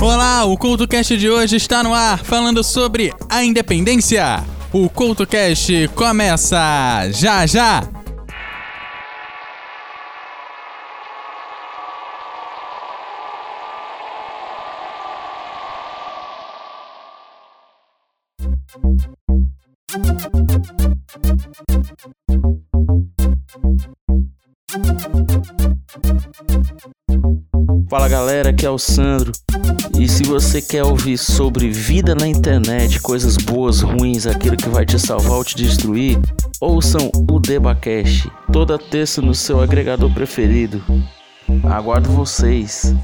Olá, o CoutoCast de hoje está no ar falando sobre a independência. O CoutoCast começa já já! Fala galera, aqui é o Sandro. E se você quer ouvir sobre vida na internet, coisas boas, ruins, aquilo que vai te salvar ou te destruir, ouçam o Debacast toda terça no seu agregador preferido. Aguardo vocês.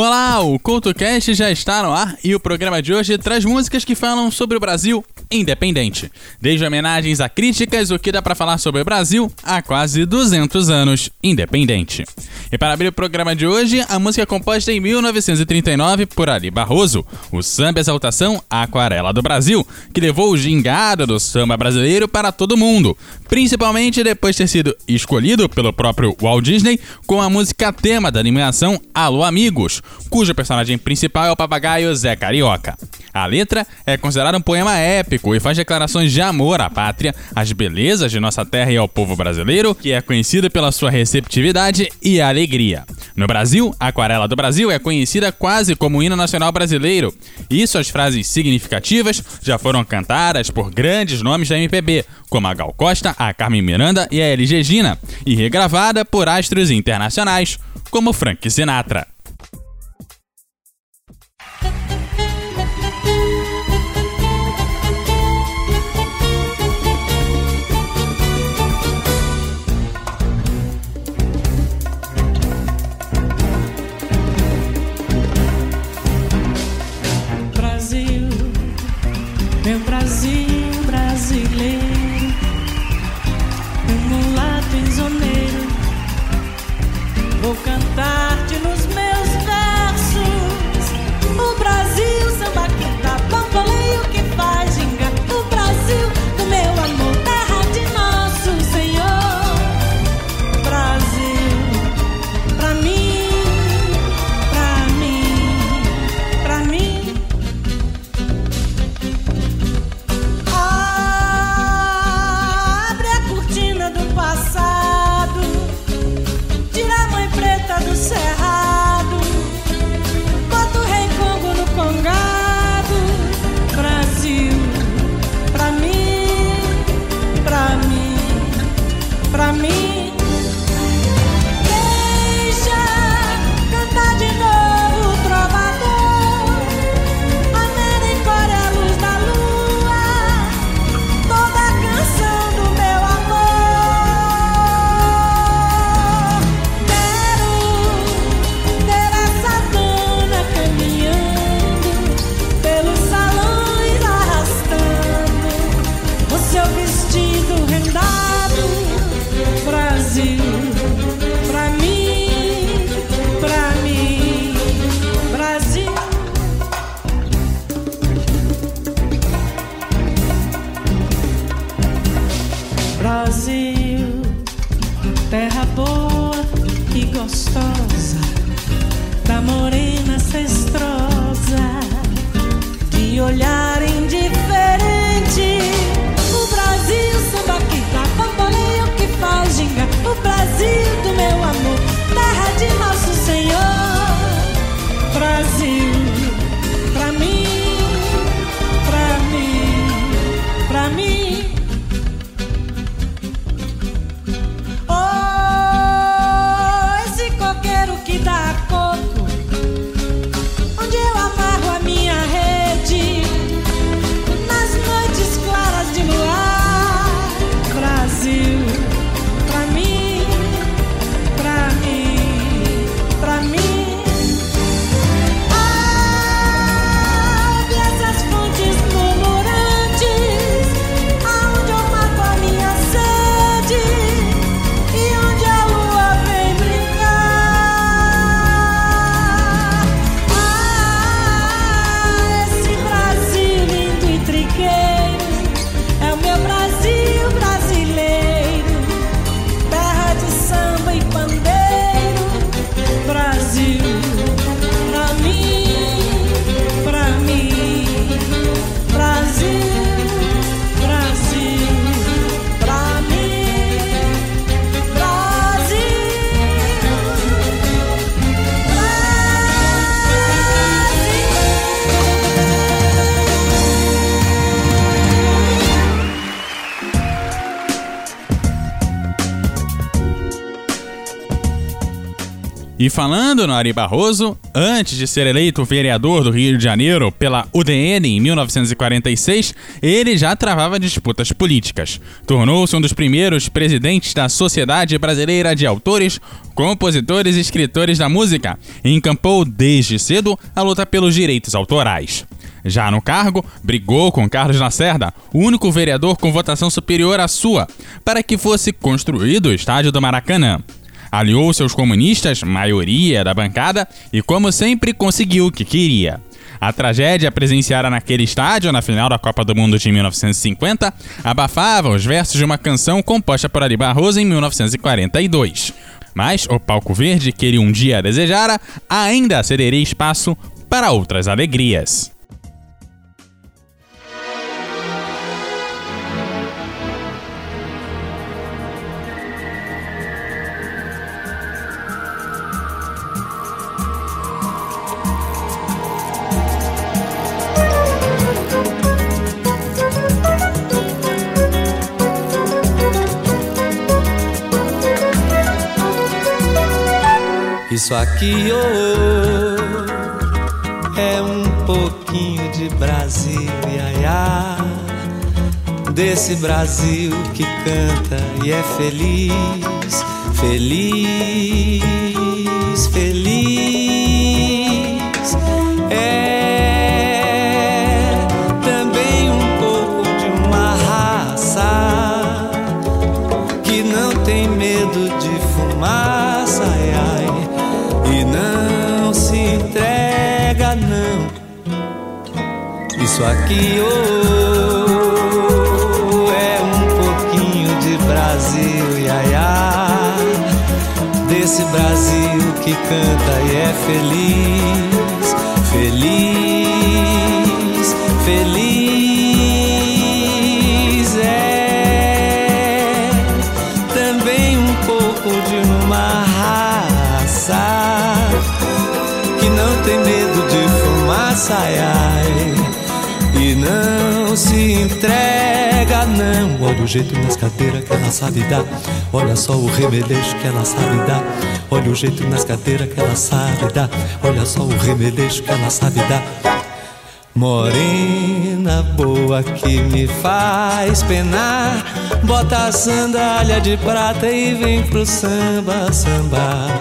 Olá, o CoutoCast já está no ar e o programa de hoje traz músicas que falam sobre o Brasil independente. Desde homenagens a críticas, o que dá para falar sobre o Brasil há quase 200 anos independente. E para abrir o programa de hoje, a música é composta em 1939 por Ali Barroso, o samba exaltação Aquarela do Brasil, que levou o gingado do samba brasileiro para todo mundo, principalmente depois de ter sido escolhido pelo próprio Walt Disney com a música tema da animação Alô Amigos, cujo personagem principal é o papagaio Zé Carioca. A letra é considerada um poema épico e faz declarações de amor à pátria, às belezas de nossa terra e ao povo brasileiro, que é conhecido pela sua receptividade e alegria. No Brasil, a Aquarela do Brasil é conhecida quase como o hino nacional brasileiro, e suas frases significativas já foram cantadas por grandes nomes da MPB, como a Gal Costa, a Carmen Miranda e a Elis Regina, e regravada por astros internacionais, como Frank Sinatra. E falando no Ari Barroso, antes de ser eleito vereador do Rio de Janeiro pela UDN em 1946, ele já travava disputas políticas. Tornou-se um dos primeiros presidentes da Sociedade Brasileira de Autores, Compositores e Escritores da Música e encampou desde cedo a luta pelos direitos autorais. Já no cargo, brigou com Carlos Lacerda, o único vereador com votação superior à sua, para que fosse construído o estádio do Maracanã aliou seus comunistas, maioria da bancada, e como sempre conseguiu o que queria. A tragédia presenciada naquele estádio na final da Copa do Mundo de 1950 abafava os versos de uma canção composta por Ari Barroso em 1942. Mas o palco verde que ele um dia desejara ainda cederia espaço para outras alegrias. Isso aqui oh, é um pouquinho de Brasil, iaiá. Desse Brasil que canta e é feliz, feliz, feliz. Isso aqui oh, é um pouquinho de Brasil, iaiá, desse Brasil que canta e é feliz, feliz, se entrega, não. Olha o jeito nas cadeiras que ela sabe dar, olha só o remeleixo que ela sabe dar. Olha o jeito nas cadeiras que ela sabe dar, olha só o remeleixo que ela sabe dar. Morena boa que me faz penar, bota a sandália de prata e vem pro samba, samba.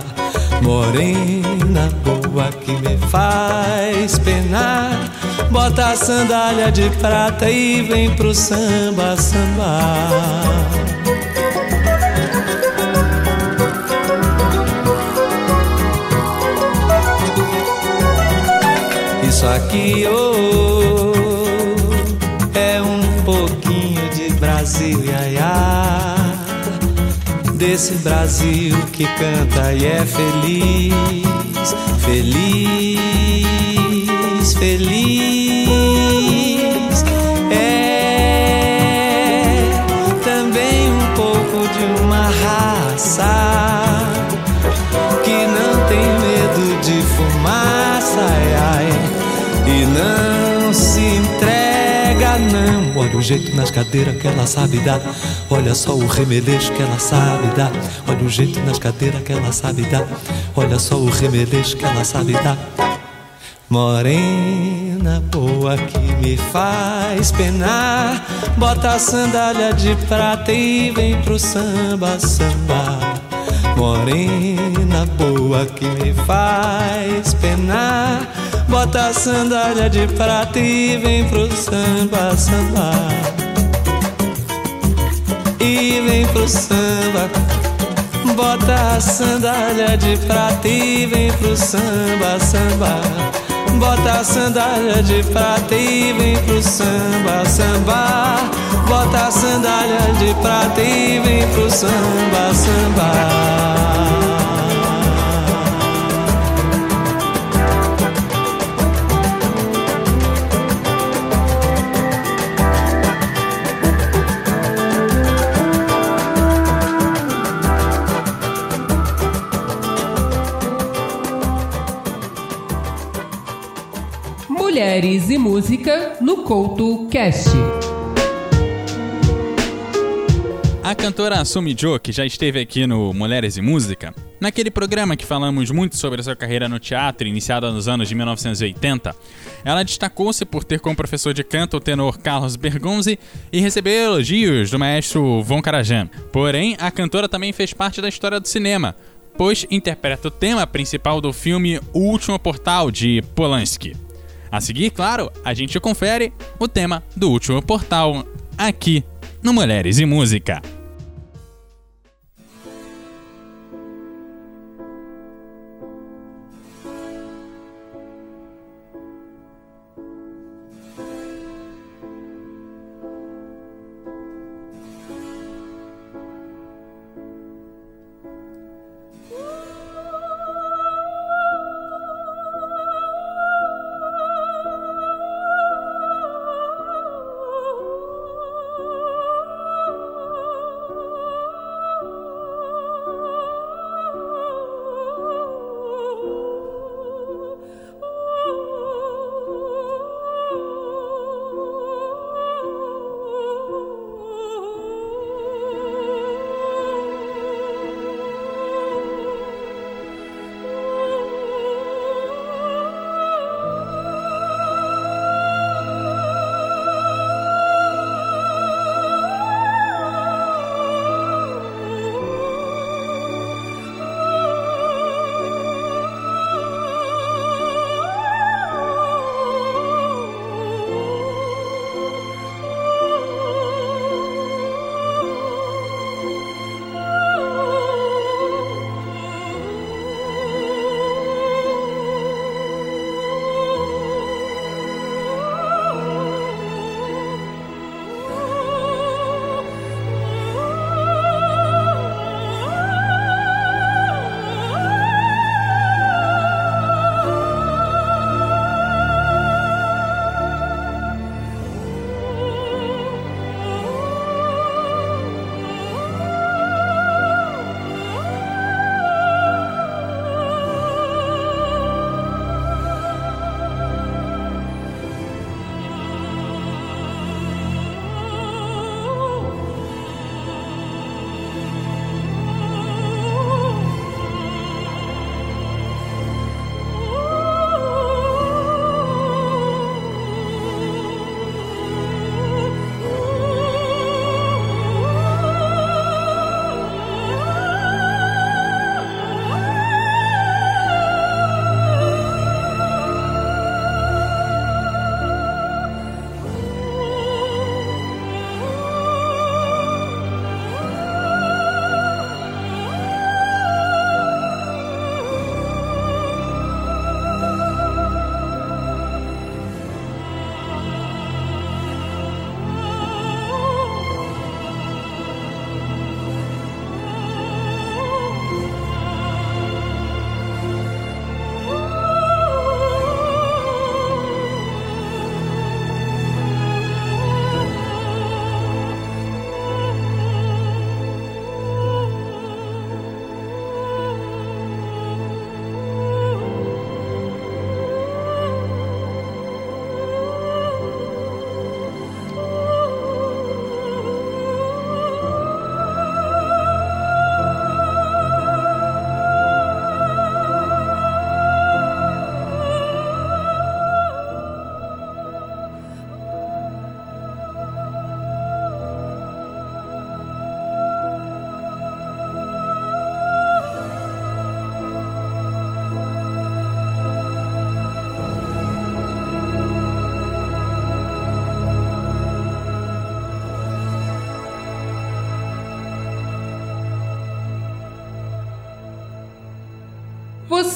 Morena boa que me faz penar, bota a sandália de prata e vem pro samba, samba. Isso aqui oh, é um pouquinho de Brasil, iaiá. Desse Brasil que canta e é feliz, feliz, feliz. Olha o jeito nas cadeiras que ela sabe dar, olha só o remeleixo que ela sabe dar. Olha o jeito nas cadeiras que ela sabe dar, olha só o remeleixo que ela sabe dar. Morena boa que me faz penar, bota a sandália de prata e vem pro samba, samba. Morena boa que me faz penar, bota a sandália de prata e vem pro samba, samba. E vem pro samba, bota a sandália de prata e vem pro samba, samba. Bota a sandália de prata e vem pro samba, samba. Bota a sandália de prata e vem pro samba, samba. Mulheres e Música no Couto Cast. A cantora Sumi Jo, que já esteve aqui no Mulheres e Música, Naquele programa que falamos muito sobre sua carreira no teatro, iniciada nos anos de 1980, ela destacou-se por ter como professor de canto o tenor Carlos Bergonzi e receber elogios do maestro Von Karajan. Porém, a cantora também fez parte da história do cinema, pois interpreta o tema principal do filme O Último Portal de Polanski. A seguir, claro, a gente confere o tema do Último Portal aqui no Mulheres e Música.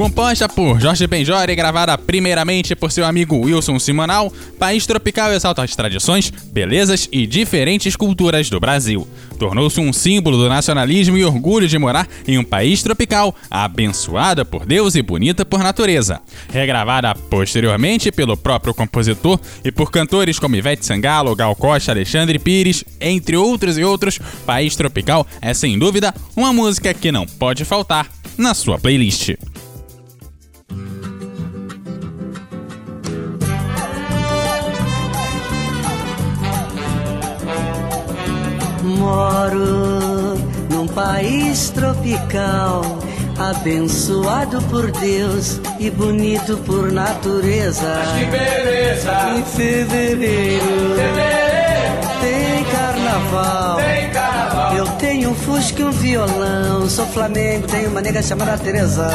Composta por Jorge Benjor e gravada primeiramente por seu amigo Wilson Simonal, País Tropical exalta as tradições, belezas e diferentes culturas do Brasil. Tornou-se um símbolo do nacionalismo e orgulho de morar em um país tropical, abençoada por Deus e bonita por natureza. Regravada posteriormente pelo próprio compositor e por cantores como Ivete Sangalo, Gal Costa, Alexandre Pires, entre outros e outros, País Tropical é sem dúvida uma música que não pode faltar na sua playlist. Moro num país tropical, abençoado por Deus e bonito por natureza. Mas que beleza! Em fevereiro, tem carnaval. Tem carnaval. Eu tenho um fusca e um violão. Sou Flamengo, tenho uma nega chamada Teresa.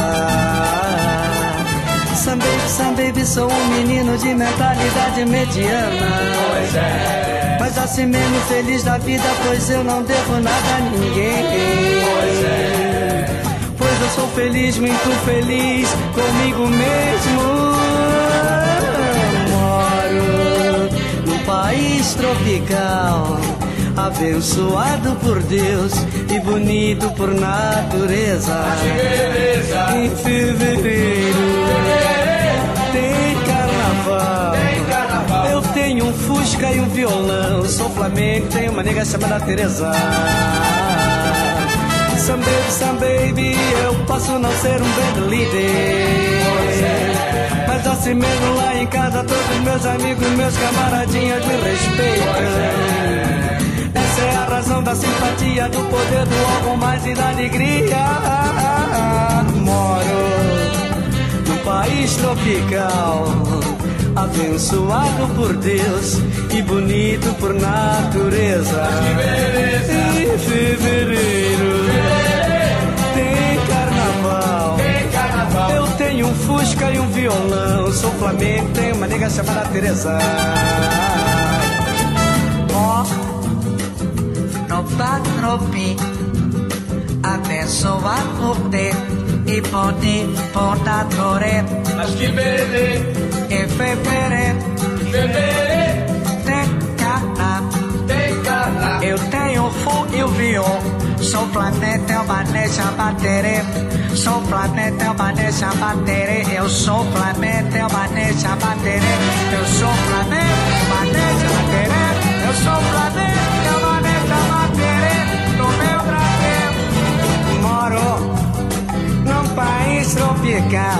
Sam baby, Sam baby, sou um menino de mentalidade mediana. Pois é, Mas assim mesmo feliz da vida, pois eu não devo nada a ninguém. pois é. Pois eu sou feliz, muito feliz comigo mesmo. Moro num país tropical, abençoado por Deus e bonito por natureza. Em fevereiro. Tem tenho um fusca e um violão. Sou Flamengo, tenho uma nega chamada Teresa. Some baby, some baby, eu posso não ser um band líder. Mas assim mesmo lá em casa, todos meus amigos, meus camaradinhas me respeitam. Essa é a razão da simpatia, do poder do algo mais e da alegria. Moro num país tropical, abençoado por Deus e bonito por natureza. Em fevereiro tem carnaval. Tem carnaval. Eu tenho um fusca e um violão. Sou Flamengo, tenho uma nega chamada Teresa. Ó, no patropi, abençoado por Deus e bonito por natureza. Mas que beleza! Fevereiro Fevereiro tem carnaval. Eu tenho o fu e o viol. Sou planeta, é uma neja baterê. Sou planeta, é uma neja baterê. Eu sou planeta, é uma neja baterê. Eu sou planeta, é uma neja baterê. Eu sou planeta, é uma neja baterê. No meu Brasil. Moro num país tropical,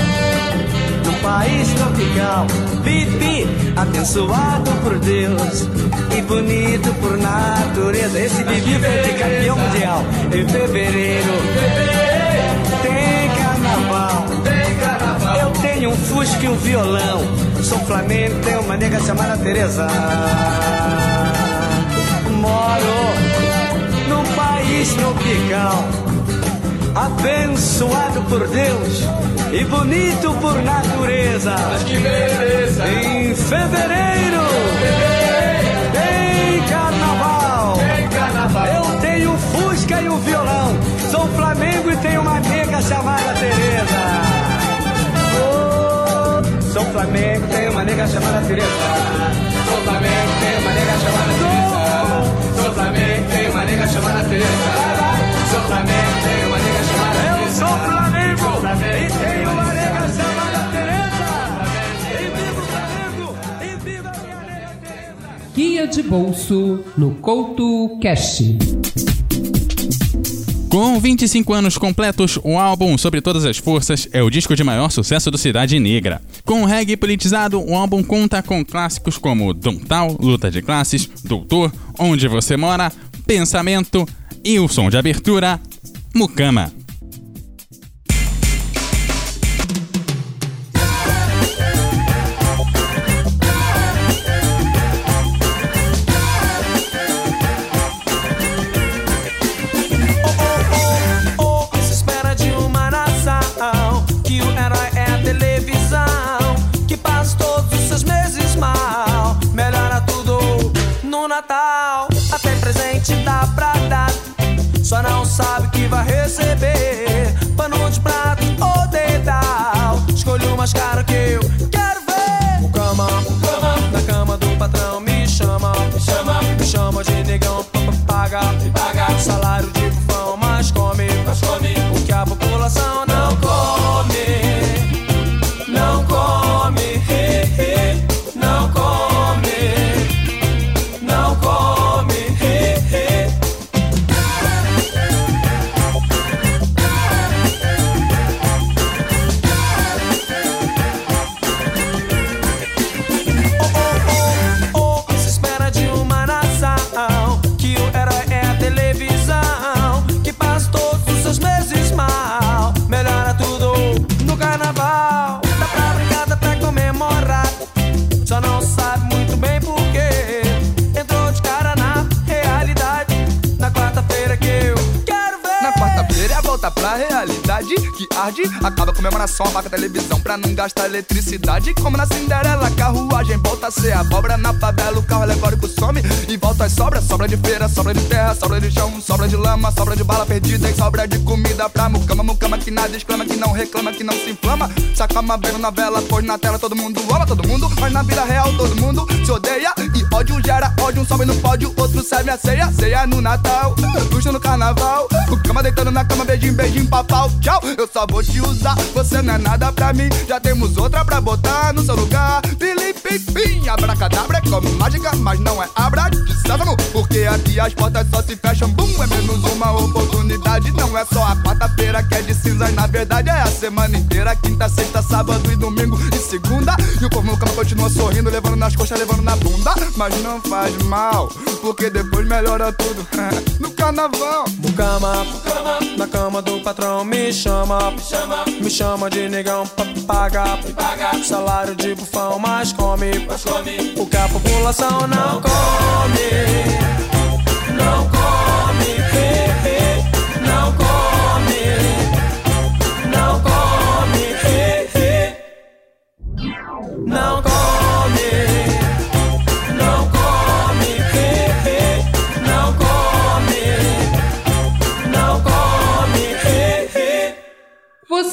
país tropical. Pipi, abençoado por Deus e bonito por natureza. Esse Bibi foi de campeão mundial em fevereiro. Tem carnaval. Tem carnaval. Eu tenho um fusca e um violão. Sou Flamengo, tenho uma nega chamada Teresa. Moro num país tropical, abençoado por Deus e bonito por natureza. Mas que beleza! Em fevereiro tem carnaval. Tem carnaval. Eu tenho fusca e um violão. Sou Flamengo e tenho uma nega chamada Teresa. Oh, sou Flamengo, tenho uma nega chamada Teresa. Sou Flamengo, tem uma nega chamada Teresa. Sou Flamengo, tem uma nega chamada Teresa. Sou Flamengo, tem uma nega chamada Eu Teresa. sou Flamengo O. Guia de bolso no Couto Cast. Com 25 anos completos, o álbum Sobre Todas as Forças é o disco de maior sucesso do Cidade Negra. Com reggae politizado, o álbum conta com clássicos como Tal, Luta de Classes, Doutor, Onde Você Mora, Pensamento e o som de abertura, Mucama. Vai receber comemoração, apaga a televisão pra não gastar eletricidade. Como na Cinderela, carruagem volta a ser abóbora. Na favela, o carro alegórico some e volta as sobras. Sobra de feira, sobra de terra, sobra de chão, sobra de lama, sobra de bala perdida e sobra de comida pra mucama. Mucama que nada exclama, que não reclama, que não se inflama. Sacama vendo na vela, pois na tela todo mundo ama todo mundo, mas na vida real todo mundo se odeia. E ódio gera ódio, um sobe no pódio, outro serve a ceia. Ceia no Natal, luxo no carnaval. O cama deitando na cama, beijinho, beijinho, papau. Tchau, eu só vou te usar, você não é nada pra mim. Já temos outra pra botar no seu lugar. Felipe, pim, abracadabra é como mágica, mas não é abra de sésamo. Porque aqui as portas só se fecham, bum, é menos uma oportunidade. Não é só a quarta-feira que é de cinzas, na verdade é a semana inteira. Quinta, sexta, sábado e domingo e segunda. E o povo no cama continua sorrindo, levando nas coxas, levando na bunda. Mas não faz mal, porque depois melhora tudo. no carnaval. Cama, na cama do patrão me chama, me chama de negão pra pagar, salário de bufão, mas come, o que a população não come, não come, he, não come, não come, he, he, não come,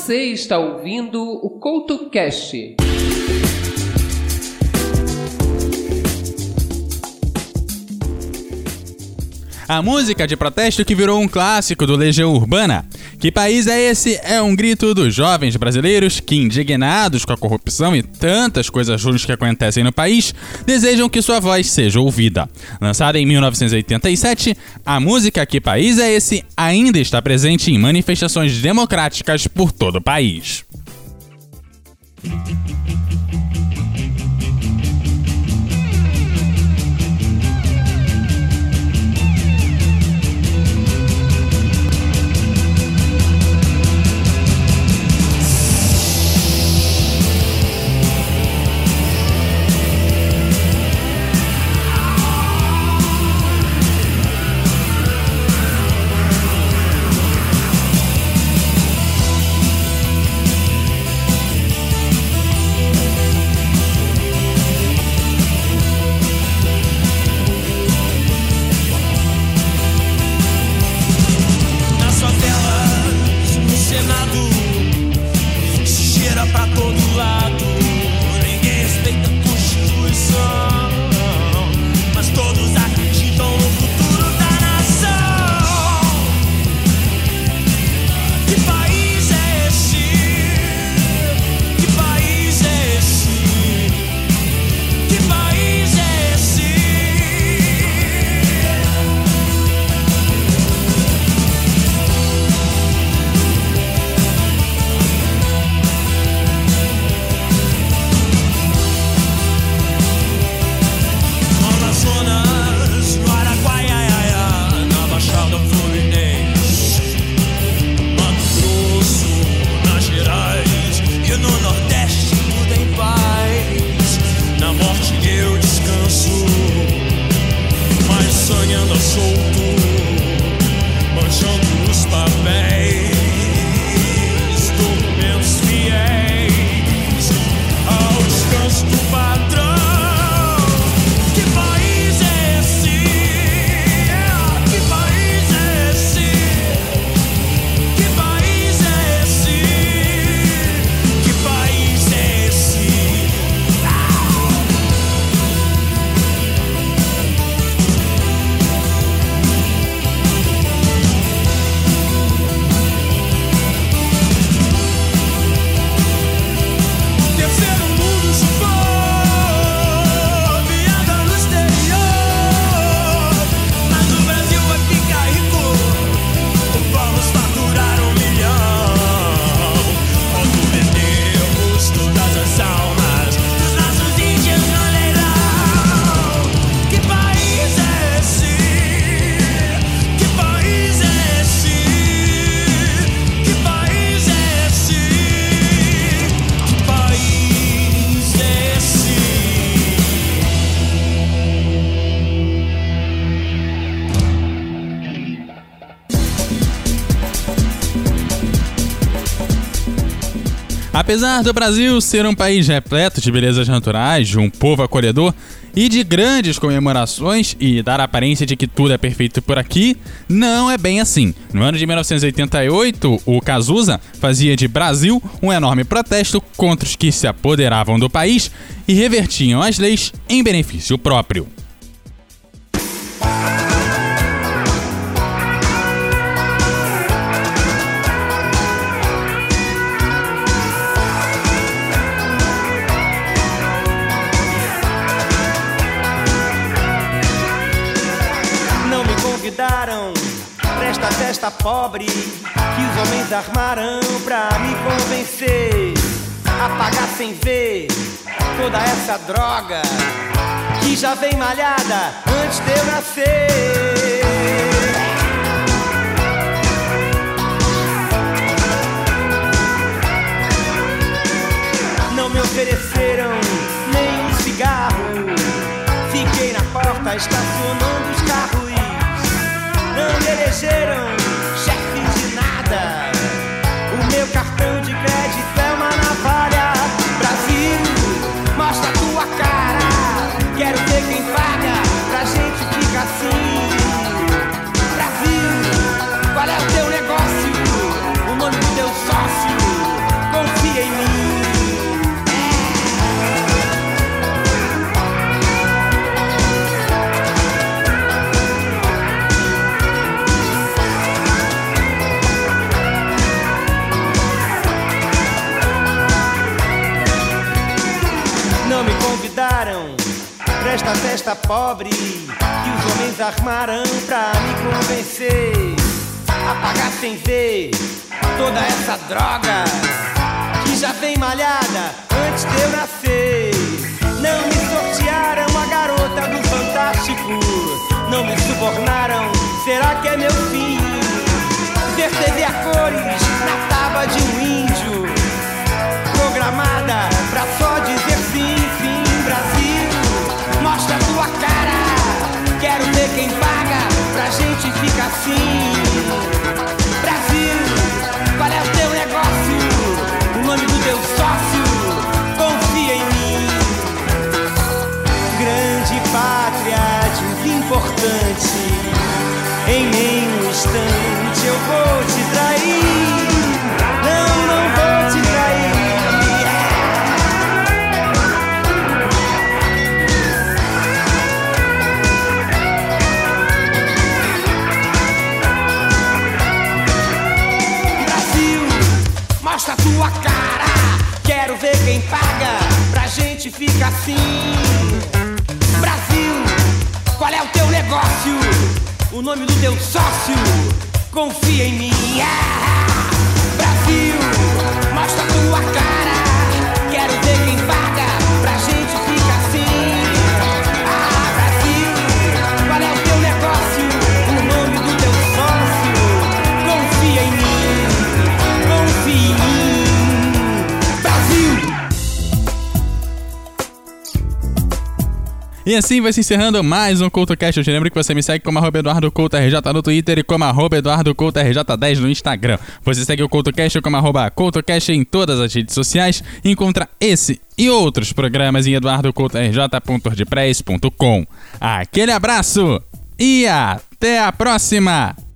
Você está ouvindo o CoutoCast. A música de protesto que virou um clássico do Legião Urbana. Que país é esse? É um grito dos jovens brasileiros que, indignados com a corrupção e tantas coisas ruins que acontecem no país, desejam que sua voz seja ouvida. Lançada em 1987, a música Que País é Esse ainda está presente em manifestações democráticas por todo o país. Apesar do Brasil ser um país repleto de belezas naturais, de um povo acolhedor e de grandes comemorações e dar a aparência de que tudo é perfeito por aqui, não é bem assim. No ano de 1988, o Cazuza fazia de Brasil um enorme protesto contra os que se apoderavam do país e revertiam as leis em benefício próprio. Festa pobre que os homens armaram pra me convencer a pagar sem ver toda essa droga que já vem malhada antes de eu nascer. Não me ofereceram nem um cigarro. Fiquei na porta estacionando os carros não me elegeram armaram pra me convencer a sem ver toda essa droga que já vem malhada antes de eu nascer. Não me sortearam a garota do Fantástico, não me subornaram. Será que é meu fim? TV a cores na tábua de um índio programada pra só dizer assim. Ficar assim. Brasil, qual é o teu negócio? O nome do teu sócio? Confia em mim. Ah! Brasil, mostra tua cara. Quero ver quem paga E assim vai se encerrando mais um CoutoCast. Eu te lembro que você me segue como arroba Eduardo Couto RJ no Twitter e como arroba Eduardo Couto RJ10 no Instagram. Você segue o CoutoCast como CoutoCast em todas as redes sociais encontra esse e outros programas em eduardocoutorj.wordpress.com. Aquele abraço e até a próxima!